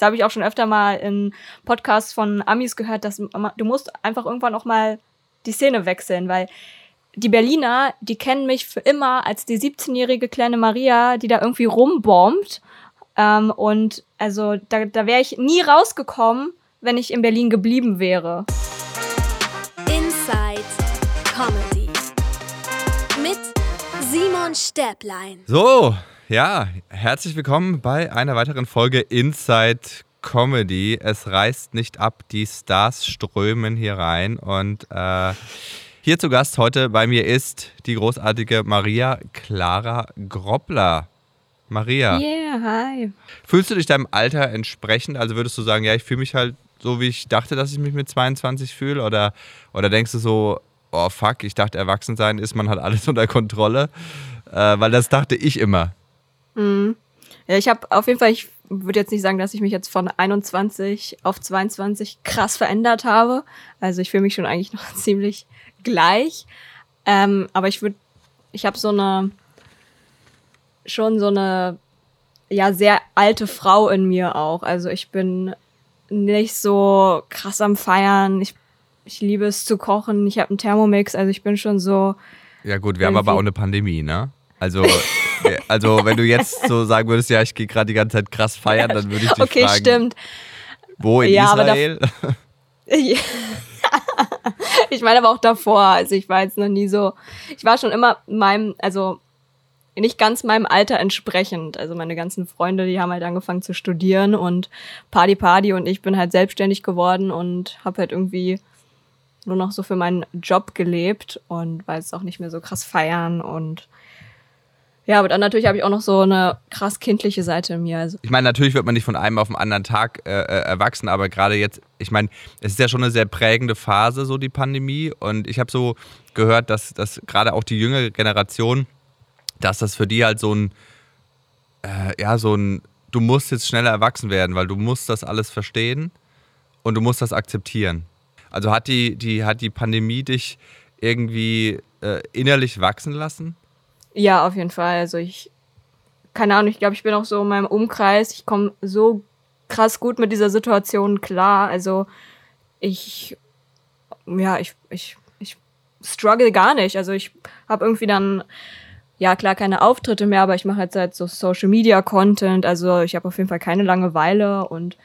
Das habe ich auch schon öfter mal in Podcasts von Amis gehört, dass du musst einfach irgendwann auch mal die Szene wechseln, weil die Berliner, die kennen mich für immer als die 17-jährige kleine Maria, die da irgendwie rumbombt. Ähm, und also da, da wäre ich nie rausgekommen, wenn ich in Berlin geblieben wäre. Inside Comedy mit Simon Stäblein. So, ja, herzlich willkommen bei einer weiteren Folge Inside Comedy. Es reißt nicht ab, die Stars strömen hier rein und äh, hier zu Gast heute bei mir ist die großartige Maria Clara Groppler. Maria. Yeah, hi. Fühlst du dich deinem Alter entsprechend? Also würdest du sagen, ja, ich fühle mich halt so, wie ich dachte, dass ich mich mit 22 fühle? Oder, oder denkst du so, oh fuck, ich dachte, erwachsen sein ist, man hat alles unter Kontrolle? Äh, weil das dachte ich immer. Mhm. Ja, ich habe auf jeden Fall, ich würde jetzt nicht sagen, dass ich mich jetzt von 21 auf 22 krass verändert habe. Also ich fühle mich schon eigentlich noch ziemlich gleich. Ähm, aber ich würde, ich habe so eine, schon so eine, ja, sehr alte Frau in mir auch. Also ich bin nicht so krass am Feiern. Ich, ich liebe es zu kochen. Ich habe einen Thermomix. Also ich bin schon so. Ja, gut, wir haben aber auch eine Pandemie, ne? Also, also wenn du jetzt so sagen würdest, ja, ich gehe gerade die ganze Zeit krass feiern, dann würde ich dich okay, fragen. Okay, stimmt. Wo in ja, Israel? ich meine aber auch davor. Also ich war jetzt noch nie so. Ich war schon immer meinem, also nicht ganz meinem Alter entsprechend. Also meine ganzen Freunde, die haben halt angefangen zu studieren und Party Party und ich bin halt selbstständig geworden und habe halt irgendwie nur noch so für meinen Job gelebt und war jetzt auch nicht mehr so krass feiern und ja, aber dann natürlich habe ich auch noch so eine krass kindliche Seite in mir. Also. Ich meine, natürlich wird man nicht von einem auf den anderen Tag äh, äh, erwachsen, aber gerade jetzt, ich meine, es ist ja schon eine sehr prägende Phase, so die Pandemie. Und ich habe so gehört, dass, dass gerade auch die jüngere Generation, dass das für die halt so ein, äh, ja, so ein, du musst jetzt schneller erwachsen werden, weil du musst das alles verstehen und du musst das akzeptieren. Also hat die, die, hat die Pandemie dich irgendwie äh, innerlich wachsen lassen? Ja, auf jeden Fall. Also ich, keine Ahnung, ich glaube, ich bin auch so in meinem Umkreis. Ich komme so krass gut mit dieser Situation klar. Also ich, ja, ich, ich, ich struggle gar nicht. Also ich habe irgendwie dann, ja klar, keine Auftritte mehr, aber ich mache jetzt halt so Social Media Content. Also ich habe auf jeden Fall keine Langeweile und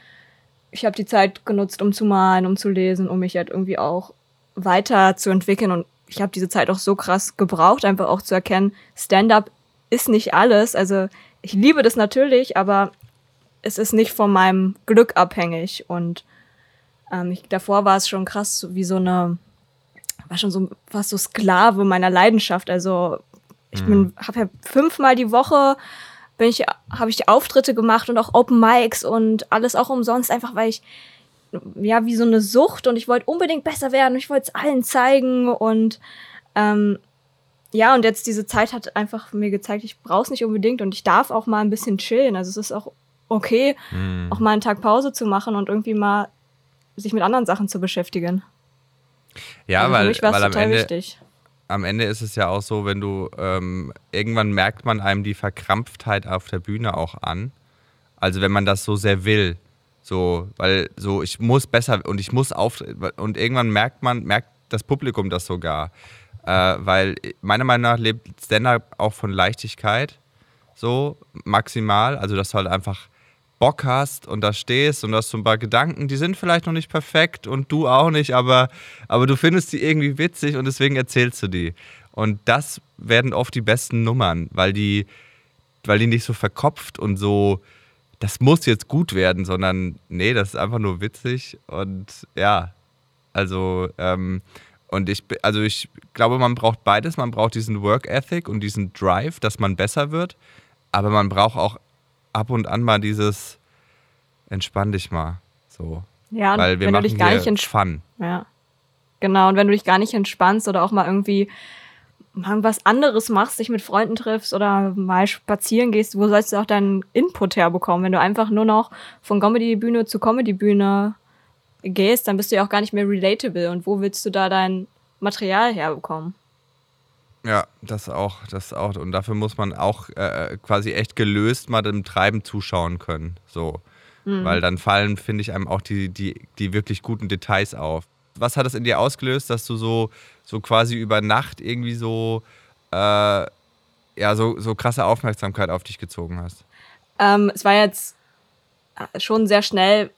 ich habe die Zeit genutzt, um zu malen, um zu lesen, um mich halt irgendwie auch weiterzuentwickeln und ich habe diese Zeit auch so krass gebraucht, einfach auch zu erkennen, Stand-up ist nicht alles. Also ich liebe das natürlich, aber es ist nicht von meinem Glück abhängig. Und ähm, ich, davor war es schon krass, wie so eine, war schon so fast so Sklave meiner Leidenschaft. Also ich bin, mhm. habe ja fünfmal die Woche bin ich, habe ich Auftritte gemacht und auch Open Mics und alles auch umsonst, einfach weil ich ja, wie so eine Sucht und ich wollte unbedingt besser werden. Ich wollte es allen zeigen und ähm, ja, und jetzt diese Zeit hat einfach mir gezeigt, ich brauche es nicht unbedingt und ich darf auch mal ein bisschen chillen. Also es ist auch okay, mhm. auch mal einen Tag Pause zu machen und irgendwie mal sich mit anderen Sachen zu beschäftigen. Ja, also weil, weil am Ende, wichtig. am Ende ist es ja auch so, wenn du ähm, irgendwann merkt man einem die Verkrampftheit auf der Bühne auch an. Also wenn man das so sehr will, so, weil so, ich muss besser und ich muss auf. Und irgendwann merkt man, merkt das Publikum das sogar. Äh, weil meiner Meinung nach lebt Stand-up auch von Leichtigkeit. So, maximal. Also, dass du halt einfach Bock hast und da stehst und hast so ein paar Gedanken, die sind vielleicht noch nicht perfekt und du auch nicht, aber, aber du findest die irgendwie witzig und deswegen erzählst du die. Und das werden oft die besten Nummern, weil die, weil die nicht so verkopft und so das muss jetzt gut werden, sondern nee, das ist einfach nur witzig und ja, also ähm, und ich, also ich glaube, man braucht beides. Man braucht diesen Work Ethic und diesen Drive, dass man besser wird, aber man braucht auch ab und an mal dieses entspann dich mal, so. Ja, weil wir wenn machen du dich gar nicht Fun. Ja, genau. Und wenn du dich gar nicht entspannst oder auch mal irgendwie was anderes machst, dich mit Freunden triffst oder mal spazieren gehst, wo sollst du auch deinen Input herbekommen? Wenn du einfach nur noch von Comedy-Bühne zu Comedy-Bühne gehst, dann bist du ja auch gar nicht mehr relatable. Und wo willst du da dein Material herbekommen? Ja, das auch, das auch. Und dafür muss man auch äh, quasi echt gelöst mal dem Treiben zuschauen können. So. Mhm. Weil dann fallen, finde ich, einem auch die, die, die wirklich guten Details auf. Was hat das in dir ausgelöst, dass du so, so quasi über Nacht irgendwie so, äh, ja, so, so krasse Aufmerksamkeit auf dich gezogen hast? Ähm, es war jetzt schon sehr schnell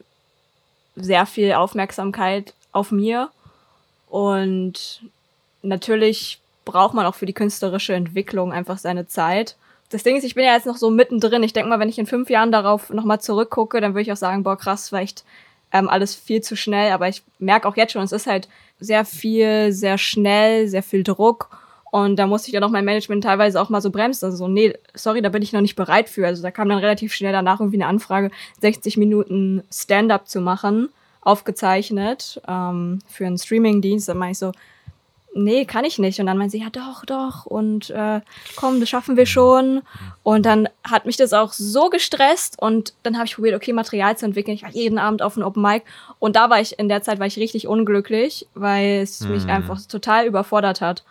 sehr viel Aufmerksamkeit auf mir. Und natürlich braucht man auch für die künstlerische Entwicklung einfach seine Zeit. Das Ding ist, ich bin ja jetzt noch so mittendrin. Ich denke mal, wenn ich in fünf Jahren darauf nochmal zurückgucke, dann würde ich auch sagen, boah, krass, echt ähm, alles viel zu schnell. Aber ich merke auch jetzt schon, es ist halt sehr viel, sehr schnell, sehr viel Druck. Und da musste ich dann auch mein Management teilweise auch mal so bremsen. Also so, nee, sorry, da bin ich noch nicht bereit für. Also da kam dann relativ schnell danach irgendwie eine Anfrage, 60 Minuten Stand-up zu machen, aufgezeichnet ähm, für einen Streaming-Dienst. Dann meinte ich so, nee, kann ich nicht. Und dann meinte sie, ja doch, doch. Und äh, komm, das schaffen wir schon. Und dann hat mich das auch so gestresst. Und dann habe ich probiert, okay, Material zu entwickeln. Ich war jeden Abend auf einem Open Mic. Und da war ich, in der Zeit war ich richtig unglücklich, weil es mhm. mich einfach total überfordert hat.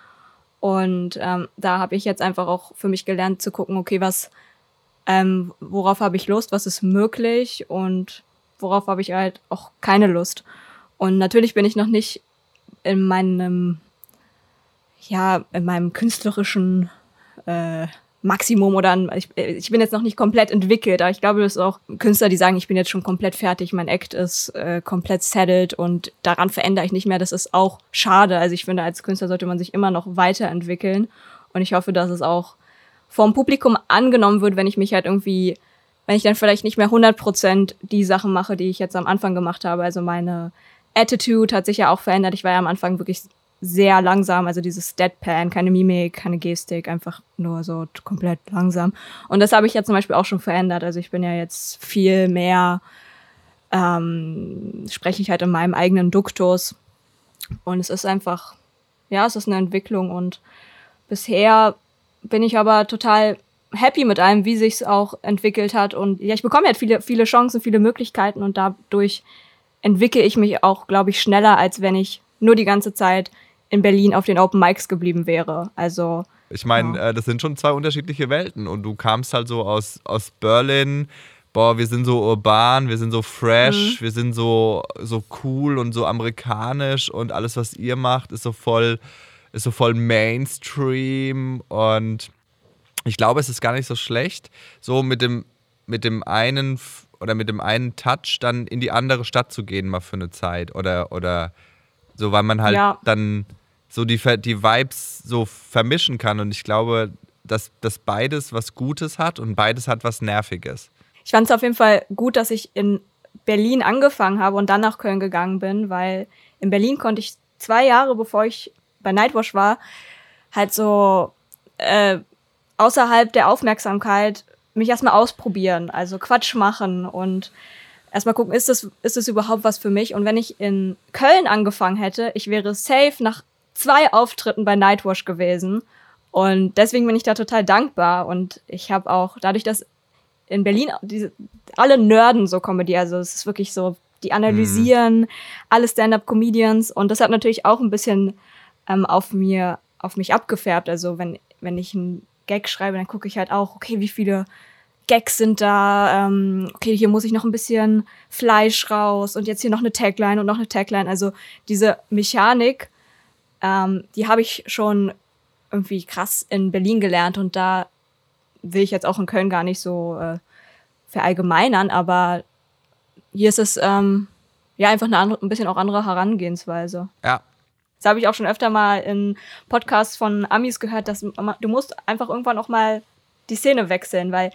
Und ähm, da habe ich jetzt einfach auch für mich gelernt zu gucken, okay, was, ähm, worauf habe ich Lust, was ist möglich und worauf habe ich halt auch keine Lust. Und natürlich bin ich noch nicht in meinem, ja, in meinem künstlerischen äh, Maximum oder ich, ich bin jetzt noch nicht komplett entwickelt, aber ich glaube, es ist auch Künstler, die sagen, ich bin jetzt schon komplett fertig, mein Act ist äh, komplett settled und daran verändere ich nicht mehr. Das ist auch schade. Also ich finde, als Künstler sollte man sich immer noch weiterentwickeln und ich hoffe, dass es auch vom Publikum angenommen wird, wenn ich mich halt irgendwie, wenn ich dann vielleicht nicht mehr 100% die Sachen mache, die ich jetzt am Anfang gemacht habe. Also meine Attitude hat sich ja auch verändert. Ich war ja am Anfang wirklich sehr langsam, also dieses Deadpan, keine Mimik, keine Gestik, einfach nur so komplett langsam. Und das habe ich ja zum Beispiel auch schon verändert. Also ich bin ja jetzt viel mehr, ähm, spreche ich halt in meinem eigenen Duktus. Und es ist einfach, ja, es ist eine Entwicklung. Und bisher bin ich aber total happy mit allem, wie sich's auch entwickelt hat. Und ja, ich bekomme halt viele, viele Chancen, viele Möglichkeiten und dadurch entwickle ich mich auch, glaube ich, schneller, als wenn ich nur die ganze Zeit in Berlin auf den Open Mics geblieben wäre. Also. Ich meine, ja. äh, das sind schon zwei unterschiedliche Welten und du kamst halt so aus, aus Berlin. Boah, wir sind so urban, wir sind so fresh, mhm. wir sind so, so cool und so amerikanisch und alles, was ihr macht, ist so voll, ist so voll Mainstream und ich glaube, es ist gar nicht so schlecht, so mit dem, mit dem einen oder mit dem einen Touch dann in die andere Stadt zu gehen, mal für eine Zeit oder, oder so, weil man halt ja. dann so die, die Vibes so vermischen kann. Und ich glaube, dass, dass beides was Gutes hat und beides hat was Nerviges. Ich fand es auf jeden Fall gut, dass ich in Berlin angefangen habe und dann nach Köln gegangen bin, weil in Berlin konnte ich zwei Jahre, bevor ich bei Nightwash war, halt so äh, außerhalb der Aufmerksamkeit mich erstmal ausprobieren, also Quatsch machen und erstmal gucken, ist das, ist das überhaupt was für mich? Und wenn ich in Köln angefangen hätte, ich wäre safe nach zwei Auftritten bei Nightwash gewesen. Und deswegen bin ich da total dankbar. Und ich habe auch, dadurch, dass in Berlin diese, alle Nerden so Comedy, also es ist wirklich so, die analysieren mhm. alle Stand-up-Comedians und das hat natürlich auch ein bisschen ähm, auf mir, auf mich abgefärbt. Also wenn, wenn ich einen Gag schreibe, dann gucke ich halt auch, okay, wie viele Gags sind da, ähm, okay, hier muss ich noch ein bisschen Fleisch raus und jetzt hier noch eine Tagline und noch eine Tagline. Also diese Mechanik, ähm, die habe ich schon irgendwie krass in Berlin gelernt und da will ich jetzt auch in Köln gar nicht so äh, verallgemeinern, aber hier ist es ähm, ja einfach eine andere, ein bisschen auch andere Herangehensweise. Ja. Das habe ich auch schon öfter mal in Podcasts von Amis gehört, dass du musst einfach irgendwann auch mal die Szene wechseln, weil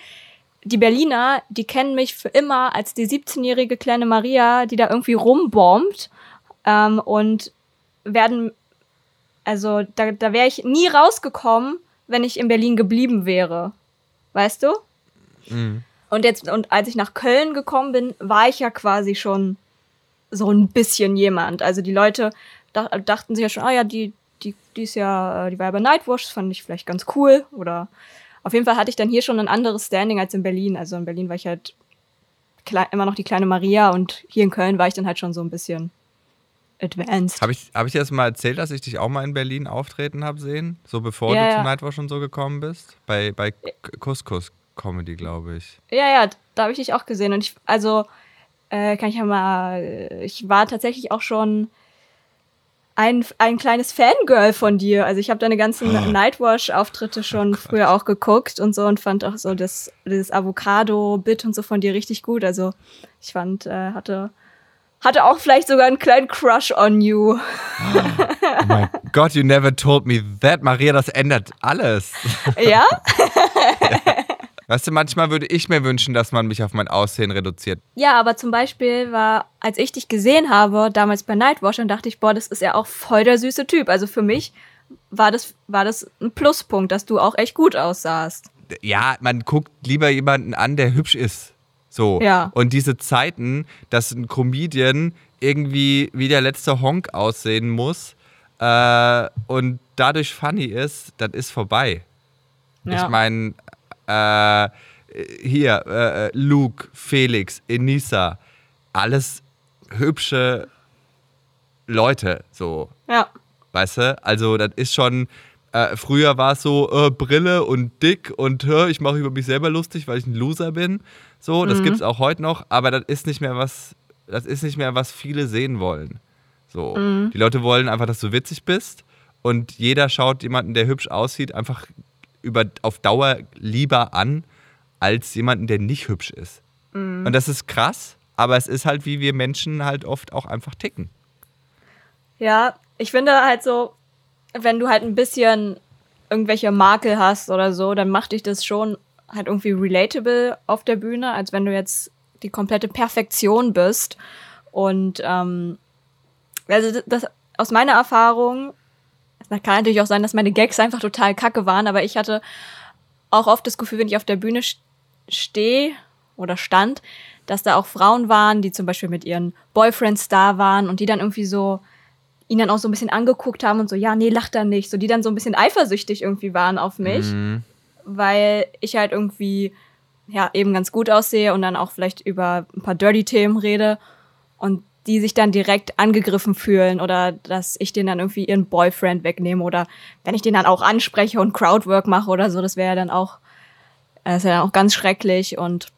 die Berliner, die kennen mich für immer als die 17-jährige kleine Maria, die da irgendwie rumbombt ähm, und werden, also da, da wäre ich nie rausgekommen, wenn ich in Berlin geblieben wäre. Weißt du? Mhm. Und jetzt, und als ich nach Köln gekommen bin, war ich ja quasi schon so ein bisschen jemand. Also die Leute dachten sich ja schon, ah ja, die, die, die ist ja, die war ja bei Nightwash, das fand ich vielleicht ganz cool. Oder auf jeden Fall hatte ich dann hier schon ein anderes Standing als in Berlin. Also in Berlin war ich halt immer noch die kleine Maria und hier in Köln war ich dann halt schon so ein bisschen advanced. Habe ich, hab ich dir das mal erzählt, dass ich dich auch mal in Berlin auftreten habe sehen? So bevor ja, du ja. zu Nightwatch schon so gekommen bist? Bei, bei Couscous Comedy, glaube ich. Ja, ja, da habe ich dich auch gesehen. Und ich, also äh, kann ich ja mal, ich war tatsächlich auch schon ein, ein kleines Fangirl von dir. Also ich habe deine ganzen oh. Nightwash-Auftritte schon oh früher auch geguckt und so und fand auch so das, das Avocado-Bit und so von dir richtig gut. Also ich fand, äh, hatte, hatte auch vielleicht sogar einen kleinen Crush on you. Oh, mein Gott, you never told me that. Maria, das ändert alles. Ja? ja. Weißt du, manchmal würde ich mir wünschen, dass man mich auf mein Aussehen reduziert. Ja, aber zum Beispiel war, als ich dich gesehen habe, damals bei Nightwash, dann dachte ich, boah, das ist ja auch voll der süße Typ. Also für mich war das, war das ein Pluspunkt, dass du auch echt gut aussahst. Ja, man guckt lieber jemanden an, der hübsch ist. So. Ja. Und diese Zeiten, dass ein Comedian irgendwie wie der letzte Honk aussehen muss äh, und dadurch funny ist, das ist vorbei. Ja. Ich meine, äh, hier, äh, Luke, Felix, Enisa, alles hübsche Leute, so. Ja. Weißt du? Also, das ist schon. Äh, früher war es so äh, Brille und dick und ich mache über mich selber lustig, weil ich ein Loser bin. So, das mhm. gibt es auch heute noch, aber das ist nicht mehr was, das ist nicht mehr, was viele sehen wollen. So. Mhm. Die Leute wollen einfach, dass du witzig bist und jeder schaut jemanden, der hübsch aussieht, einfach über, auf Dauer lieber an, als jemanden, der nicht hübsch ist. Mhm. Und das ist krass, aber es ist halt, wie wir Menschen halt oft auch einfach ticken. Ja, ich finde halt so, wenn du halt ein bisschen irgendwelche Makel hast oder so, dann macht dich das schon halt irgendwie relatable auf der Bühne, als wenn du jetzt die komplette Perfektion bist. Und ähm, also das, aus meiner Erfahrung das kann natürlich auch sein, dass meine Gags einfach total kacke waren, aber ich hatte auch oft das Gefühl, wenn ich auf der Bühne stehe oder stand, dass da auch Frauen waren, die zum Beispiel mit ihren Boyfriends da waren und die dann irgendwie so ihn dann auch so ein bisschen angeguckt haben und so, ja, nee, lach da nicht. So, die dann so ein bisschen eifersüchtig irgendwie waren auf mich, mhm. Weil ich halt irgendwie, ja, eben ganz gut aussehe und dann auch vielleicht über ein paar Dirty-Themen rede. Und die sich dann direkt angegriffen fühlen oder dass ich denen dann irgendwie ihren Boyfriend wegnehme oder wenn ich den dann auch anspreche und Crowdwork mache oder so, das wäre ja dann auch, das ist ja dann auch ganz schrecklich und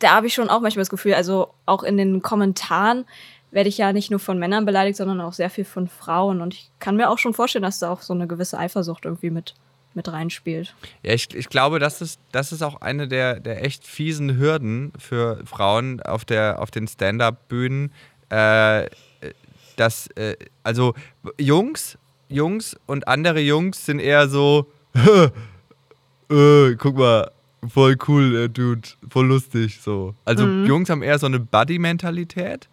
da habe ich schon auch manchmal das Gefühl, also auch in den Kommentaren werde ich ja nicht nur von Männern beleidigt, sondern auch sehr viel von Frauen und ich kann mir auch schon vorstellen, dass da auch so eine gewisse Eifersucht irgendwie mit mit reinspielt. Ja, ich, ich glaube, das ist, das ist auch eine der, der echt fiesen Hürden für Frauen auf, der, auf den Stand-up-Bühnen. Äh, dass, äh, also Jungs, Jungs und andere Jungs sind eher so, äh, guck mal, voll cool, der Dude, voll lustig, so. Also mhm. Jungs haben eher so eine Buddy-Mentalität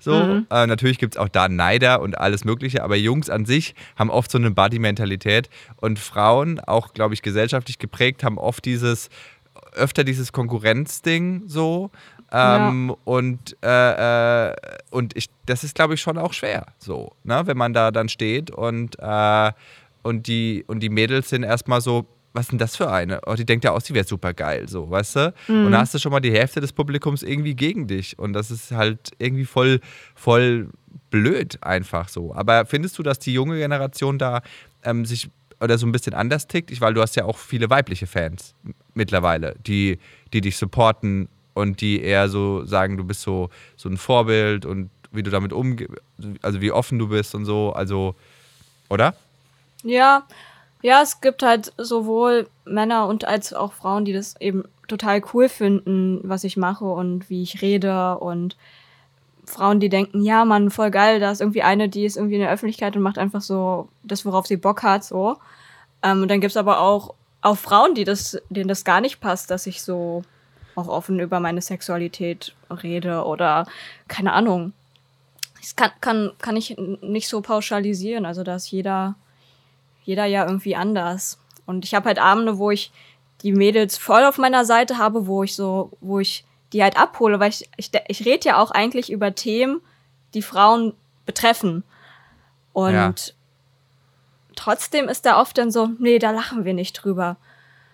so, mhm. äh, natürlich gibt es auch da Neider und alles Mögliche, aber Jungs an sich haben oft so eine Buddy-Mentalität und Frauen, auch glaube ich gesellschaftlich geprägt, haben oft dieses, öfter dieses Konkurrenzding so. Ähm, ja. Und, äh, äh, und ich, das ist, glaube ich, schon auch schwer, so, ne? wenn man da dann steht und, äh, und, die, und die Mädels sind erstmal so, was ist denn das für eine? Oh, die denkt ja aus, die wäre super geil, so, weißt du? Mhm. Und da hast du schon mal die Hälfte des Publikums irgendwie gegen dich. Und das ist halt irgendwie voll, voll blöd einfach so. Aber findest du, dass die junge Generation da ähm, sich oder so ein bisschen anders tickt? Ich, weil du hast ja auch viele weibliche Fans mittlerweile, die, die dich supporten und die eher so sagen, du bist so, so ein Vorbild und wie du damit umgehst, also wie offen du bist und so, also, oder? Ja, ja, es gibt halt sowohl Männer und als auch Frauen, die das eben total cool finden, was ich mache und wie ich rede und Frauen, die denken, ja, Mann, voll geil, da ist irgendwie eine, die ist irgendwie in der Öffentlichkeit und macht einfach so das, worauf sie Bock hat, so. Ähm, und dann gibt's aber auch, auch Frauen, die das, denen das gar nicht passt, dass ich so auch offen über meine Sexualität rede oder keine Ahnung. Das kann, kann, kann ich nicht so pauschalisieren. Also da ist jeder jeder ja irgendwie anders. Und ich habe halt Abende, wo ich die Mädels voll auf meiner Seite habe, wo ich so, wo ich die halt abhole, weil ich, ich, ich rede ja auch eigentlich über Themen, die Frauen betreffen. Und ja. trotzdem ist da oft dann so, nee, da lachen wir nicht drüber.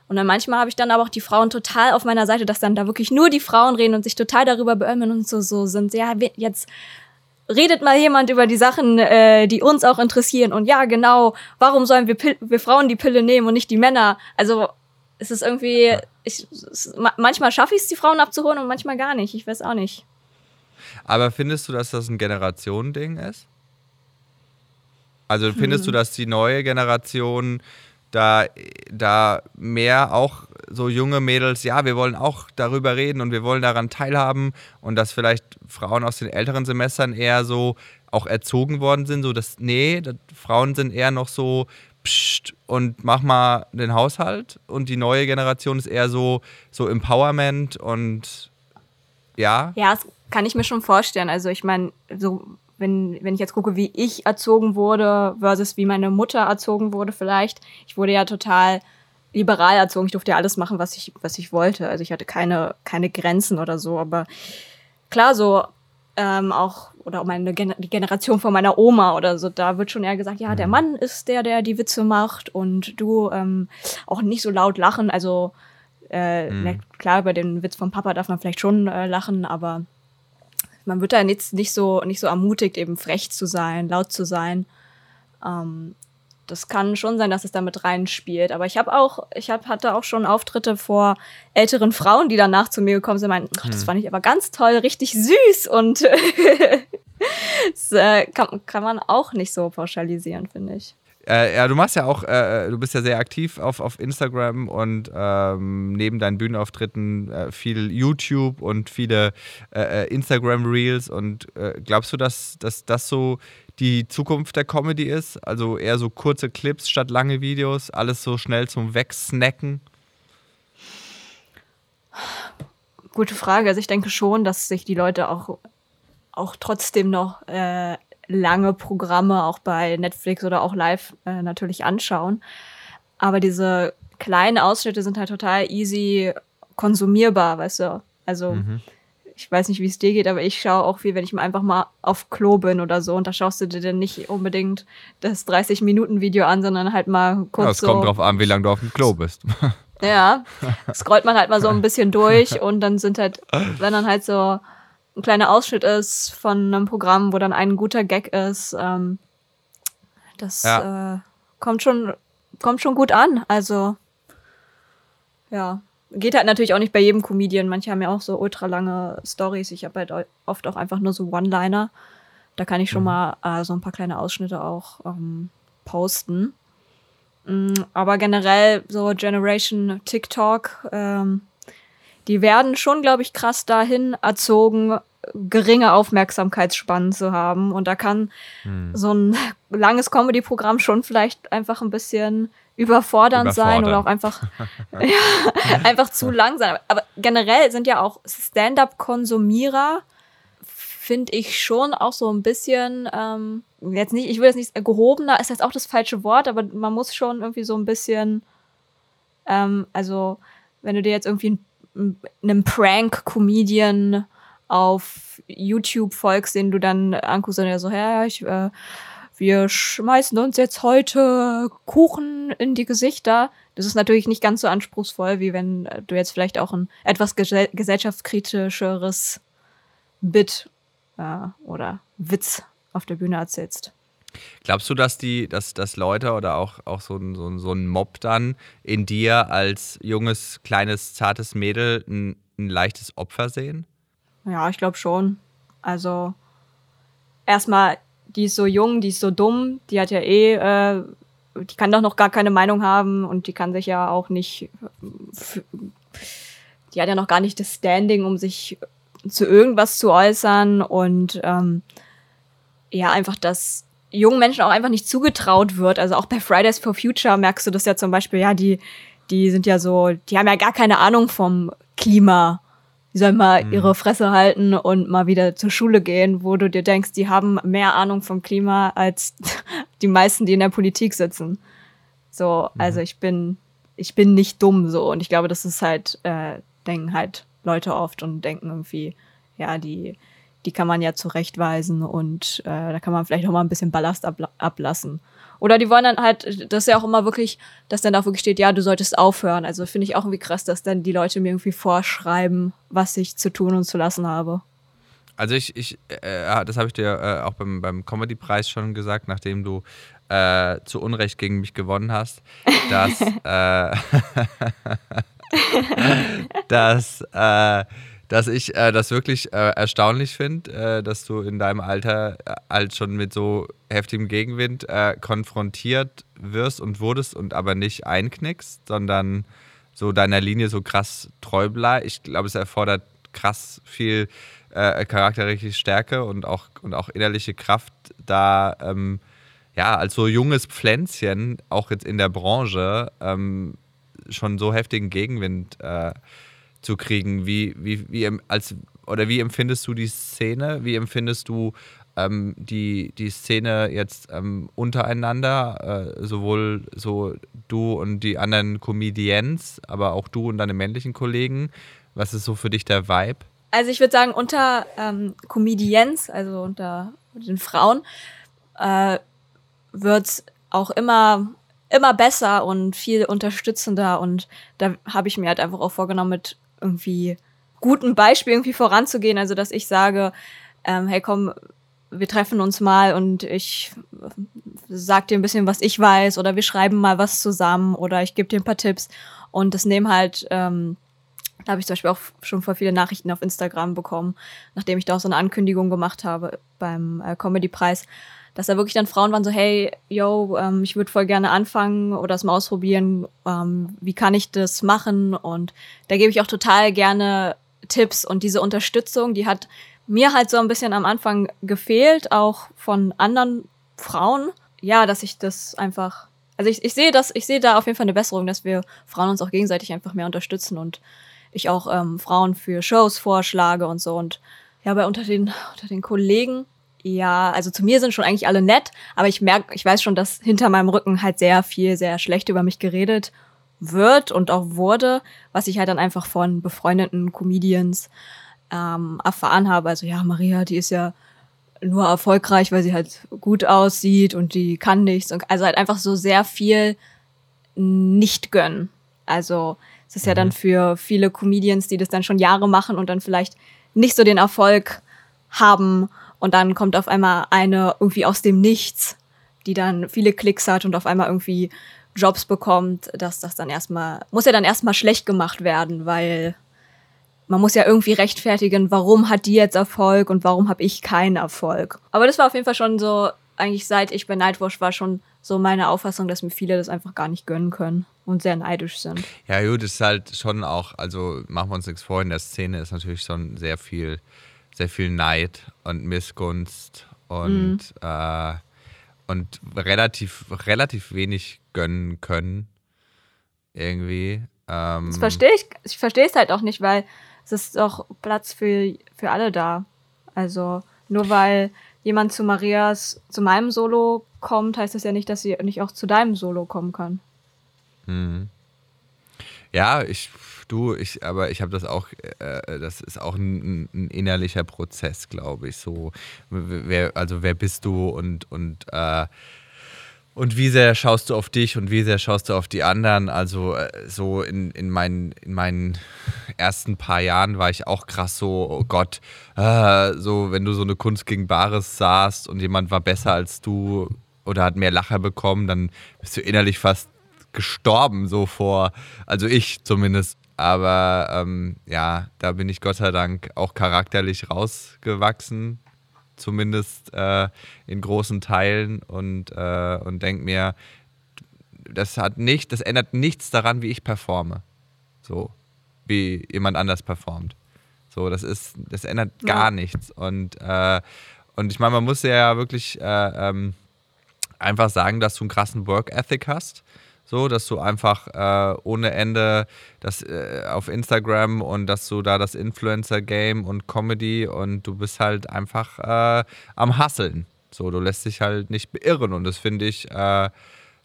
Und dann manchmal habe ich dann aber auch die Frauen total auf meiner Seite, dass dann da wirklich nur die Frauen reden und sich total darüber beömmeln und so, so sind, ja, jetzt redet mal jemand über die Sachen, äh, die uns auch interessieren. Und ja, genau, warum sollen wir, Pil wir Frauen die Pille nehmen und nicht die Männer? Also es ist irgendwie, ich, es, manchmal schaffe ich es, die Frauen abzuholen und manchmal gar nicht. Ich weiß auch nicht. Aber findest du, dass das ein Generationending ist? Also findest hm. du, dass die neue Generation da, da mehr auch so junge Mädels, ja, wir wollen auch darüber reden und wir wollen daran teilhaben und dass vielleicht Frauen aus den älteren Semestern eher so auch erzogen worden sind, so dass, nee, das, Frauen sind eher noch so, pst, und mach mal den Haushalt und die neue Generation ist eher so, so Empowerment und ja. Ja, das kann ich mir schon vorstellen. Also ich meine, so wenn, wenn ich jetzt gucke, wie ich erzogen wurde versus wie meine Mutter erzogen wurde vielleicht. Ich wurde ja total liberal erzogen. Ich durfte ja alles machen, was ich, was ich wollte. Also ich hatte keine, keine Grenzen oder so. Aber klar, so ähm, auch, oder meine Gen die Generation von meiner Oma oder so, da wird schon eher gesagt, ja, der mhm. Mann ist der, der die Witze macht und du ähm, auch nicht so laut lachen. Also äh, mhm. klar, über den Witz vom Papa darf man vielleicht schon äh, lachen, aber man wird da jetzt nicht so, nicht so ermutigt, eben frech zu sein, laut zu sein. Ähm, das kann schon sein, dass es damit reinspielt. Aber ich habe auch, ich hab, hatte auch schon Auftritte vor älteren Frauen, die danach zu mir gekommen sind und meinten, ach, das hm. fand ich aber ganz toll, richtig süß. Und das äh, kann, kann man auch nicht so pauschalisieren, finde ich. Äh, ja, du machst ja auch, äh, du bist ja sehr aktiv auf, auf Instagram und ähm, neben deinen Bühnenauftritten äh, viel YouTube und viele äh, äh, Instagram-Reels. Und äh, glaubst du, dass, dass das so die Zukunft der Comedy ist? Also eher so kurze Clips statt lange Videos, alles so schnell zum Wegsnacken? Gute Frage. Also ich denke schon, dass sich die Leute auch, auch trotzdem noch lange Programme auch bei Netflix oder auch live äh, natürlich anschauen. Aber diese kleinen Ausschnitte sind halt total easy konsumierbar, weißt du? Also mhm. ich weiß nicht, wie es dir geht, aber ich schaue auch viel, wenn ich mal einfach mal auf Klo bin oder so. Und da schaust du dir dann nicht unbedingt das 30-Minuten-Video an, sondern halt mal kurz. Ja, es so kommt drauf an, wie lange du auf dem Klo bist. Ja, scrollt man halt mal so ein bisschen durch und dann sind halt, wenn dann halt so ein kleiner Ausschnitt ist von einem Programm, wo dann ein guter Gag ist. Ähm, das ja. äh, kommt schon kommt schon gut an. Also ja, geht halt natürlich auch nicht bei jedem Comedian. Manche haben ja auch so ultra lange Stories. Ich habe halt oft auch einfach nur so One-Liner. Da kann ich schon mhm. mal äh, so ein paar kleine Ausschnitte auch ähm, posten. Mhm, aber generell so Generation TikTok. Ähm, die werden schon, glaube ich, krass dahin erzogen, geringe Aufmerksamkeitsspannen zu haben. Und da kann hm. so ein langes Comedy-Programm schon vielleicht einfach ein bisschen überfordernd sein oder auch einfach, ja, einfach zu lang sein. Aber generell sind ja auch Stand-up-Konsumierer, finde ich schon auch so ein bisschen, ähm, jetzt nicht, ich will jetzt nicht, gehobener ist jetzt auch das falsche Wort, aber man muss schon irgendwie so ein bisschen, ähm, also wenn du dir jetzt irgendwie ein einem Prank-Comedian auf YouTube folgst, den du dann anguckst und ja so, ja, ich, äh, wir schmeißen uns jetzt heute Kuchen in die Gesichter. Das ist natürlich nicht ganz so anspruchsvoll, wie wenn du jetzt vielleicht auch ein etwas gesell gesellschaftskritischeres Bit äh, oder Witz auf der Bühne erzählst. Glaubst du, dass die, dass, dass Leute oder auch, auch so, ein, so, ein, so ein Mob dann in dir als junges, kleines, zartes Mädel ein, ein leichtes Opfer sehen? Ja, ich glaube schon. Also erstmal, die ist so jung, die ist so dumm, die hat ja eh, äh, die kann doch noch gar keine Meinung haben und die kann sich ja auch nicht, die hat ja noch gar nicht das Standing, um sich zu irgendwas zu äußern und ähm, ja, einfach das jungen Menschen auch einfach nicht zugetraut wird. Also auch bei Fridays for Future merkst du das ja zum Beispiel, ja, die, die sind ja so, die haben ja gar keine Ahnung vom Klima. Die sollen mal mhm. ihre Fresse halten und mal wieder zur Schule gehen, wo du dir denkst, die haben mehr Ahnung vom Klima als die meisten, die in der Politik sitzen. So, mhm. also ich bin, ich bin nicht dumm so. Und ich glaube, das ist halt, äh, denken halt Leute oft und denken irgendwie, ja, die, die kann man ja zurechtweisen und äh, da kann man vielleicht auch mal ein bisschen Ballast abla ablassen. Oder die wollen dann halt, das ist ja auch immer wirklich, dass dann auch wirklich steht, ja, du solltest aufhören. Also finde ich auch irgendwie krass, dass dann die Leute mir irgendwie vorschreiben, was ich zu tun und zu lassen habe. Also ich, ich äh, das habe ich dir äh, auch beim, beim Comedy-Preis schon gesagt, nachdem du äh, zu Unrecht gegen mich gewonnen hast, dass, äh, dass äh, dass ich äh, das wirklich äh, erstaunlich finde, äh, dass du in deinem Alter äh, halt schon mit so heftigem Gegenwind äh, konfrontiert wirst und wurdest und aber nicht einknickst, sondern so deiner Linie so krass treu bleibst. Ich glaube, es erfordert krass viel äh, charakteristische Stärke und auch, und auch innerliche Kraft, da ähm, ja, als so junges Pflänzchen, auch jetzt in der Branche, ähm, schon so heftigen Gegenwind äh, zu kriegen. Wie, wie, wie, als, oder wie empfindest du die Szene? Wie empfindest du ähm, die, die Szene jetzt ähm, untereinander? Äh, sowohl so du und die anderen Comedians, aber auch du und deine männlichen Kollegen. Was ist so für dich der Vibe? Also ich würde sagen, unter ähm, Comedians, also unter den Frauen, äh, wird es auch immer, immer besser und viel unterstützender. Und da habe ich mir halt einfach auch vorgenommen, mit irgendwie gutem Beispiel irgendwie voranzugehen. Also dass ich sage, ähm, hey komm, wir treffen uns mal und ich sag dir ein bisschen, was ich weiß, oder wir schreiben mal was zusammen oder ich gebe dir ein paar Tipps. Und das nehmen halt ähm, da habe ich zum Beispiel auch schon voll viele Nachrichten auf Instagram bekommen, nachdem ich da auch so eine Ankündigung gemacht habe beim äh, Comedy-Preis, dass da wirklich dann Frauen waren so, hey, yo, ähm, ich würde voll gerne anfangen oder es mal ausprobieren, ähm, wie kann ich das machen? Und da gebe ich auch total gerne Tipps und diese Unterstützung, die hat mir halt so ein bisschen am Anfang gefehlt, auch von anderen Frauen. Ja, dass ich das einfach, also ich, ich sehe das, ich sehe da auf jeden Fall eine Besserung, dass wir Frauen uns auch gegenseitig einfach mehr unterstützen und ich auch ähm, Frauen für Shows vorschlage und so. Und ja, aber unter den, unter den Kollegen, ja, also zu mir sind schon eigentlich alle nett, aber ich merke, ich weiß schon, dass hinter meinem Rücken halt sehr viel, sehr schlecht über mich geredet wird und auch wurde, was ich halt dann einfach von befreundeten Comedians ähm, erfahren habe. Also ja, Maria, die ist ja nur erfolgreich, weil sie halt gut aussieht und die kann nichts. Und also halt einfach so sehr viel nicht gönnen. Also es ist ja dann mhm. für viele Comedians, die das dann schon Jahre machen und dann vielleicht nicht so den Erfolg haben und dann kommt auf einmal eine irgendwie aus dem Nichts, die dann viele Klicks hat und auf einmal irgendwie Jobs bekommt, dass das dann erstmal, muss ja dann erstmal schlecht gemacht werden, weil man muss ja irgendwie rechtfertigen, warum hat die jetzt Erfolg und warum habe ich keinen Erfolg. Aber das war auf jeden Fall schon so, eigentlich seit ich bei Nightwatch war, schon so meine Auffassung, dass mir viele das einfach gar nicht gönnen können und sehr neidisch sind. Ja, gut, ist halt schon auch, also machen wir uns nichts vor, in der Szene ist natürlich schon sehr viel, sehr viel Neid und Missgunst und, mhm. äh, und relativ, relativ wenig gönnen können. Irgendwie. Ähm, das verstehe ich. Ich verstehe es halt auch nicht, weil es ist doch Platz für, für alle da. Also nur weil jemand zu Marias, zu meinem Solo kommt, heißt das ja nicht, dass sie nicht auch zu deinem Solo kommen kann. Mhm. Ja, ich, du, ich, aber ich habe das auch, äh, das ist auch ein, ein innerlicher Prozess, glaube ich. So, wer, also wer bist du und, und äh, und wie sehr schaust du auf dich und wie sehr schaust du auf die anderen? Also äh, so in, in, meinen, in meinen ersten paar Jahren war ich auch krass so, oh Gott, äh, so wenn du so eine Kunst gegen Bares sahst und jemand war besser als du oder hat mehr Lacher bekommen, dann bist du innerlich fast gestorben so vor, also ich zumindest. Aber ähm, ja, da bin ich Gott sei Dank auch charakterlich rausgewachsen zumindest äh, in großen Teilen und, äh, und denke mir, das hat nicht, das ändert nichts daran, wie ich performe. So, wie jemand anders performt. So, das ist, das ändert ja. gar nichts. Und, äh, und ich meine, man muss ja wirklich äh, ähm, einfach sagen, dass du einen krassen Work Ethic hast so, dass du einfach äh, ohne Ende das äh, auf Instagram und dass du da das Influencer-Game und Comedy und du bist halt einfach äh, am Hasseln. So, du lässt dich halt nicht beirren und das finde ich, äh,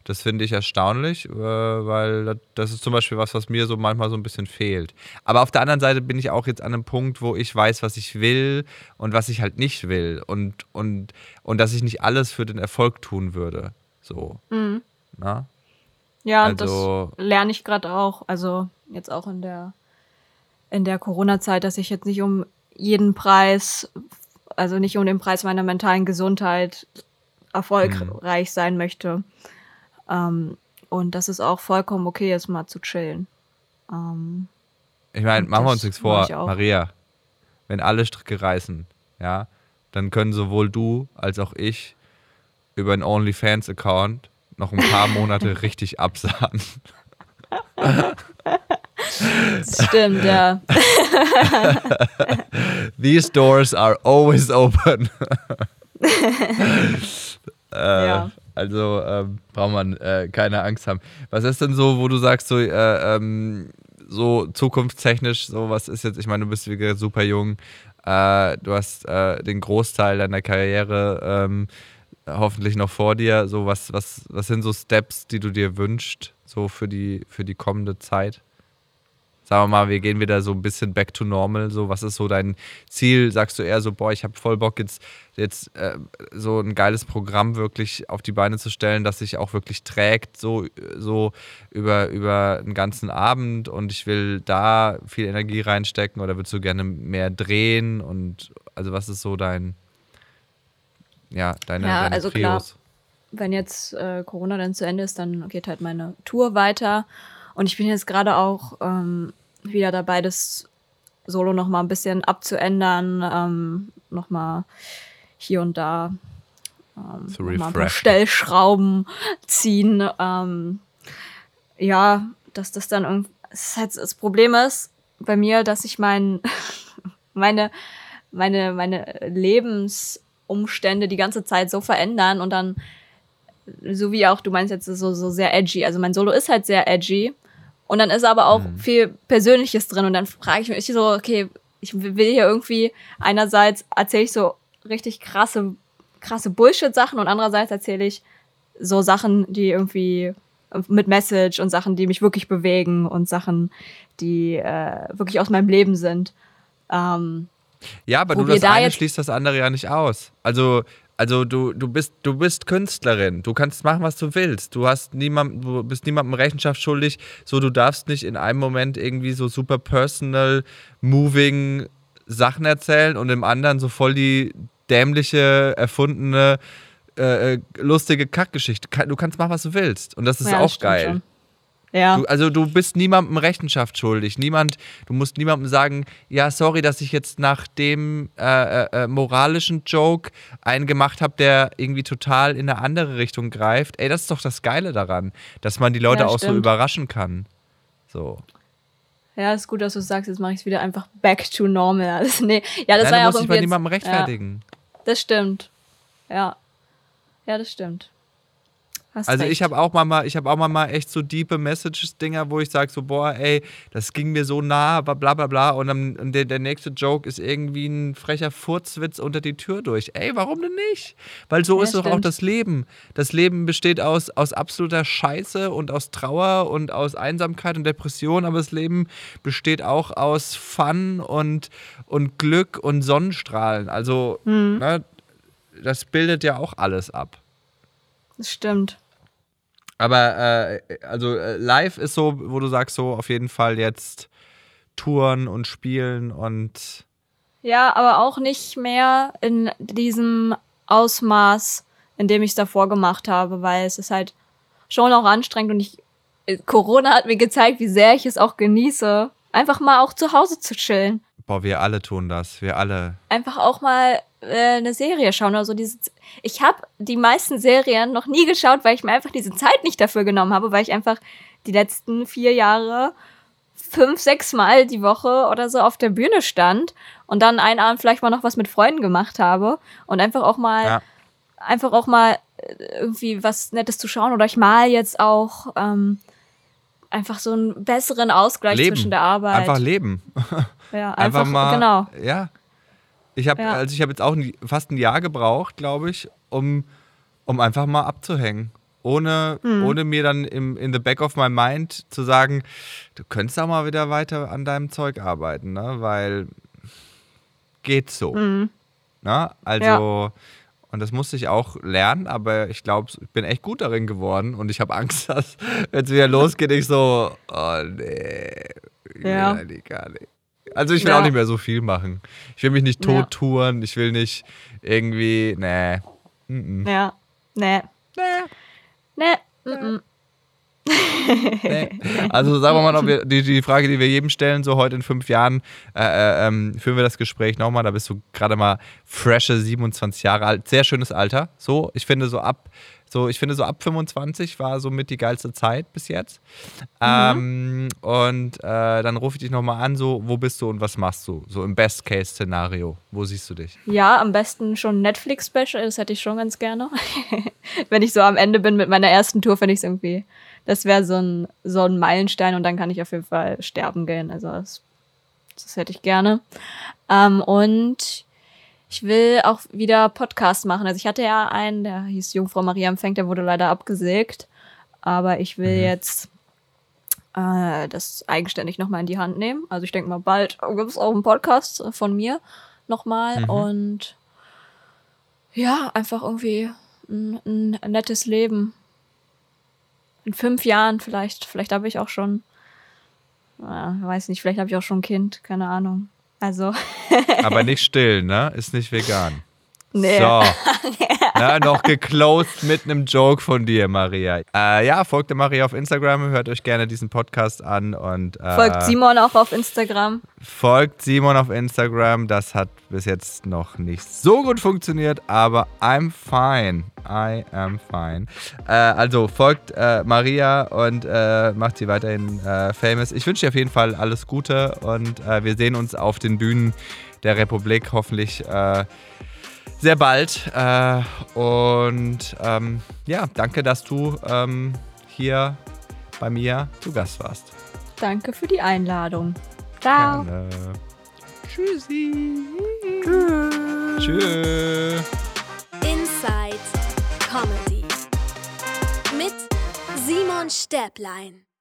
das finde ich erstaunlich, äh, weil das ist zum Beispiel was, was mir so manchmal so ein bisschen fehlt. Aber auf der anderen Seite bin ich auch jetzt an einem Punkt, wo ich weiß, was ich will und was ich halt nicht will und, und, und dass ich nicht alles für den Erfolg tun würde. So. Mhm. Na? Ja, also, das lerne ich gerade auch. Also jetzt auch in der in der Corona-Zeit, dass ich jetzt nicht um jeden Preis, also nicht um den Preis meiner mentalen Gesundheit erfolgreich mhm. sein möchte. Ähm, und das ist auch vollkommen okay, jetzt mal zu chillen. Ähm, ich meine, machen wir uns nichts vor, Maria. wenn alle Stricke reißen, ja, dann können sowohl du als auch ich über einen OnlyFans-Account noch ein paar Monate richtig absahen. Stimmt, ja. These doors are always open. äh, ja. Also ähm, braucht man äh, keine Angst haben. Was ist denn so, wo du sagst, so, äh, ähm, so zukunftstechnisch, so was ist jetzt, ich meine, du bist wie gesagt super jung, äh, du hast äh, den Großteil deiner Karriere ähm, hoffentlich noch vor dir. So, was, was, was sind so Steps, die du dir wünschst, so für die, für die kommende Zeit? Sagen wir mal, wir gehen wieder so ein bisschen back to normal. So, was ist so dein Ziel? Sagst du eher so, boah, ich habe voll Bock, jetzt, jetzt äh, so ein geiles Programm wirklich auf die Beine zu stellen, das sich auch wirklich trägt, so, so über, über einen ganzen Abend und ich will da viel Energie reinstecken oder würdest du gerne mehr drehen? Und also was ist so dein, ja, deine, ja, deine also Prios. Klar, wenn jetzt äh, Corona dann zu Ende ist, dann geht halt meine Tour weiter. Und ich bin jetzt gerade auch ähm, wieder dabei, das Solo noch mal ein bisschen abzuändern, ähm, noch mal hier und da ähm, so mal ein paar Stellschrauben ziehen. Ähm, ja, dass das dann irgendwie das, halt, das Problem ist bei mir, dass ich mein meine meine meine Lebens Umstände die ganze Zeit so verändern und dann, so wie auch du meinst jetzt so, so sehr edgy. Also mein Solo ist halt sehr edgy. Und dann ist aber auch mhm. viel Persönliches drin. Und dann frage ich mich so, okay, ich will hier irgendwie, einerseits erzähle ich so richtig krasse, krasse Bullshit-Sachen und andererseits erzähle ich so Sachen, die irgendwie mit Message und Sachen, die mich wirklich bewegen und Sachen, die äh, wirklich aus meinem Leben sind. Ähm, ja, aber du das da eine schließt das andere ja nicht aus. Also, also du, du, bist, du bist Künstlerin, du kannst machen, was du willst. Du hast niemand, du bist niemandem Rechenschaft schuldig. So, du darfst nicht in einem Moment irgendwie so super personal, moving Sachen erzählen und im anderen so voll die dämliche, erfundene, äh, äh lustige Kackgeschichte. Du kannst machen, was du willst. Und das ist ja, auch geil. Schon. Ja. Du, also du bist niemandem Rechenschaft schuldig. Niemand, du musst niemandem sagen, ja, sorry, dass ich jetzt nach dem äh, äh, äh moralischen Joke einen gemacht habe, der irgendwie total in eine andere Richtung greift. Ey, das ist doch das Geile daran, dass man die Leute ja, auch so überraschen kann. So. Ja, ist gut, dass du sagst, jetzt mache ich es wieder einfach back to normal. Also, nee, ja, das Nein, war ja auch irgendwie. bei niemandem rechtfertigen. Ja, das stimmt. Ja. Ja, das stimmt. Hast also recht. ich habe auch mal, ich habe auch mal echt so diepe Messages-Dinger, wo ich sage so, boah, ey, das ging mir so nah, bla bla bla. Und dann und der, der nächste Joke ist irgendwie ein frecher Furzwitz unter die Tür durch. Ey, warum denn nicht? Weil so ja, ist doch auch das Leben. Das Leben besteht aus, aus absoluter Scheiße und aus Trauer und aus Einsamkeit und Depression, aber das Leben besteht auch aus Fun und, und Glück und Sonnenstrahlen. Also, mhm. ne, das bildet ja auch alles ab. Das stimmt. Aber äh, also äh, live ist so, wo du sagst, so auf jeden Fall jetzt Touren und Spielen und. Ja, aber auch nicht mehr in diesem Ausmaß, in dem ich es davor gemacht habe, weil es ist halt schon auch anstrengend und ich. Äh, Corona hat mir gezeigt, wie sehr ich es auch genieße, einfach mal auch zu Hause zu chillen. Boah, wir alle tun das, wir alle. Einfach auch mal äh, eine Serie schauen oder so. Diese, ich habe die meisten Serien noch nie geschaut, weil ich mir einfach diese Zeit nicht dafür genommen habe, weil ich einfach die letzten vier Jahre fünf, sechs Mal die Woche oder so auf der Bühne stand und dann einen Abend vielleicht mal noch was mit Freunden gemacht habe und einfach auch mal, ja. einfach auch mal äh, irgendwie was Nettes zu schauen oder ich mal jetzt auch ähm, einfach so einen besseren Ausgleich leben. zwischen der Arbeit. Einfach leben. Ja, einfach, einfach mal, genau. Ja, ich habe ja. also ich jetzt auch fast ein Jahr gebraucht, glaube ich, um, um einfach mal abzuhängen. Ohne, hm. ohne mir dann im, in the back of my mind zu sagen, du könntest auch mal wieder weiter an deinem Zeug arbeiten, ne? Weil geht so. Hm. Ne? Also, ja. und das musste ich auch lernen, aber ich glaube, ich bin echt gut darin geworden und ich habe Angst, dass, wenn es wieder losgeht, ich so, oh nee, ja. nee, gar nicht. Also ich will ja. auch nicht mehr so viel machen. Ich will mich nicht tot touren, ich will nicht irgendwie, nee. Mm -mm. Ja, nee. Nee. Nee. Mm nee. Also sagen wir mal, ob wir, die, die Frage, die wir jedem stellen, so heute in fünf Jahren, äh, äh, ähm, führen wir das Gespräch nochmal. Da bist du gerade mal fresche 27 Jahre alt. Sehr schönes Alter. So, ich finde so ab so, ich finde, so ab 25 war somit die geilste Zeit bis jetzt. Mhm. Ähm, und äh, dann rufe ich dich nochmal an, so, wo bist du und was machst du? So im Best-Case-Szenario. Wo siehst du dich? Ja, am besten schon Netflix-Special, das hätte ich schon ganz gerne. Wenn ich so am Ende bin mit meiner ersten Tour, finde ich es irgendwie, das wäre so ein, so ein Meilenstein und dann kann ich auf jeden Fall sterben gehen. Also das, das hätte ich gerne. Ähm, und ich will auch wieder Podcast machen. Also ich hatte ja einen, der hieß Jungfrau Maria empfängt, der wurde leider abgesägt. Aber ich will mhm. jetzt äh, das eigenständig nochmal in die Hand nehmen. Also ich denke mal, bald gibt es auch einen Podcast von mir nochmal. Mhm. Und ja, einfach irgendwie ein, ein, nettes Leben. In fünf Jahren vielleicht, vielleicht habe ich auch schon, äh, weiß nicht, vielleicht habe ich auch schon ein Kind, keine Ahnung. Also. Aber nicht still, ne? Ist nicht vegan. Nee. So. Na, noch geclosed mit einem Joke von dir, Maria. Äh, ja, folgt der Maria auf Instagram, hört euch gerne diesen Podcast an und äh, folgt Simon auch auf Instagram. Folgt Simon auf Instagram. Das hat bis jetzt noch nicht so gut funktioniert, aber I'm fine. I am fine. Äh, also folgt äh, Maria und äh, macht sie weiterhin äh, famous. Ich wünsche dir auf jeden Fall alles Gute und wir sehen uns auf den Bühnen der Republik hoffentlich sehr bald. Äh, und ähm, ja, danke, dass du ähm, hier bei mir zu Gast warst. Danke für die Einladung. Ciao. Gerne. Tschüssi. Tschüss. Tschüss. Inside Comedy mit Simon Stäblein.